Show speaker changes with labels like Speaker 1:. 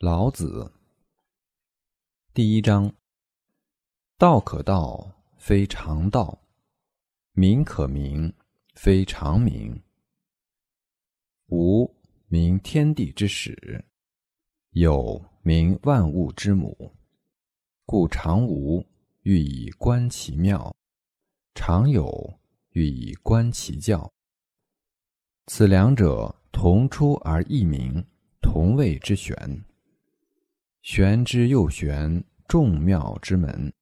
Speaker 1: 老子第一章：道可道，非常道；名可名，非常名。无名，天地之始；有名，万物之母。故常无，欲以观其妙；常有，欲以观其教。此两者，同出而异名，同谓之玄。玄之又玄，众妙之门。